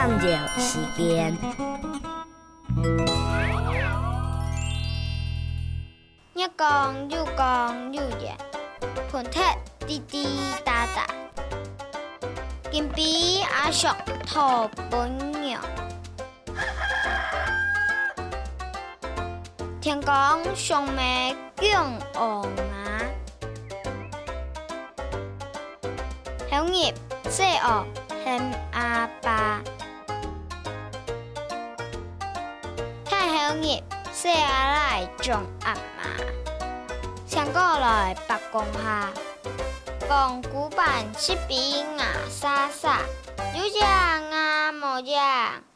探究时间。一讲又讲又热，盆踢滴滴答答，金币阿叔托本娘。听讲上面养鹅啊，小叶细鹅嫌阿爸，太小叶细阿来种阿妈，上过来白讲下，讲古板七边牙沙沙，有只牙无只。